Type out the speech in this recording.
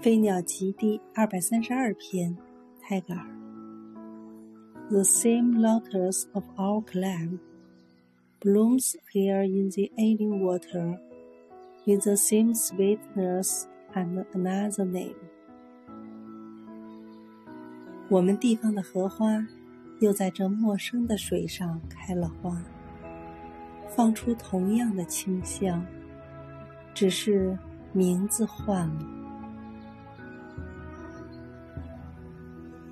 飞鸟集第二百三十二篇，泰戈尔。The same lotus of our clam blooms here in the alien water, with the same sweetness and another name。我们地方的荷花，又在这陌生的水上开了花，放出同样的清香，只是名字换了。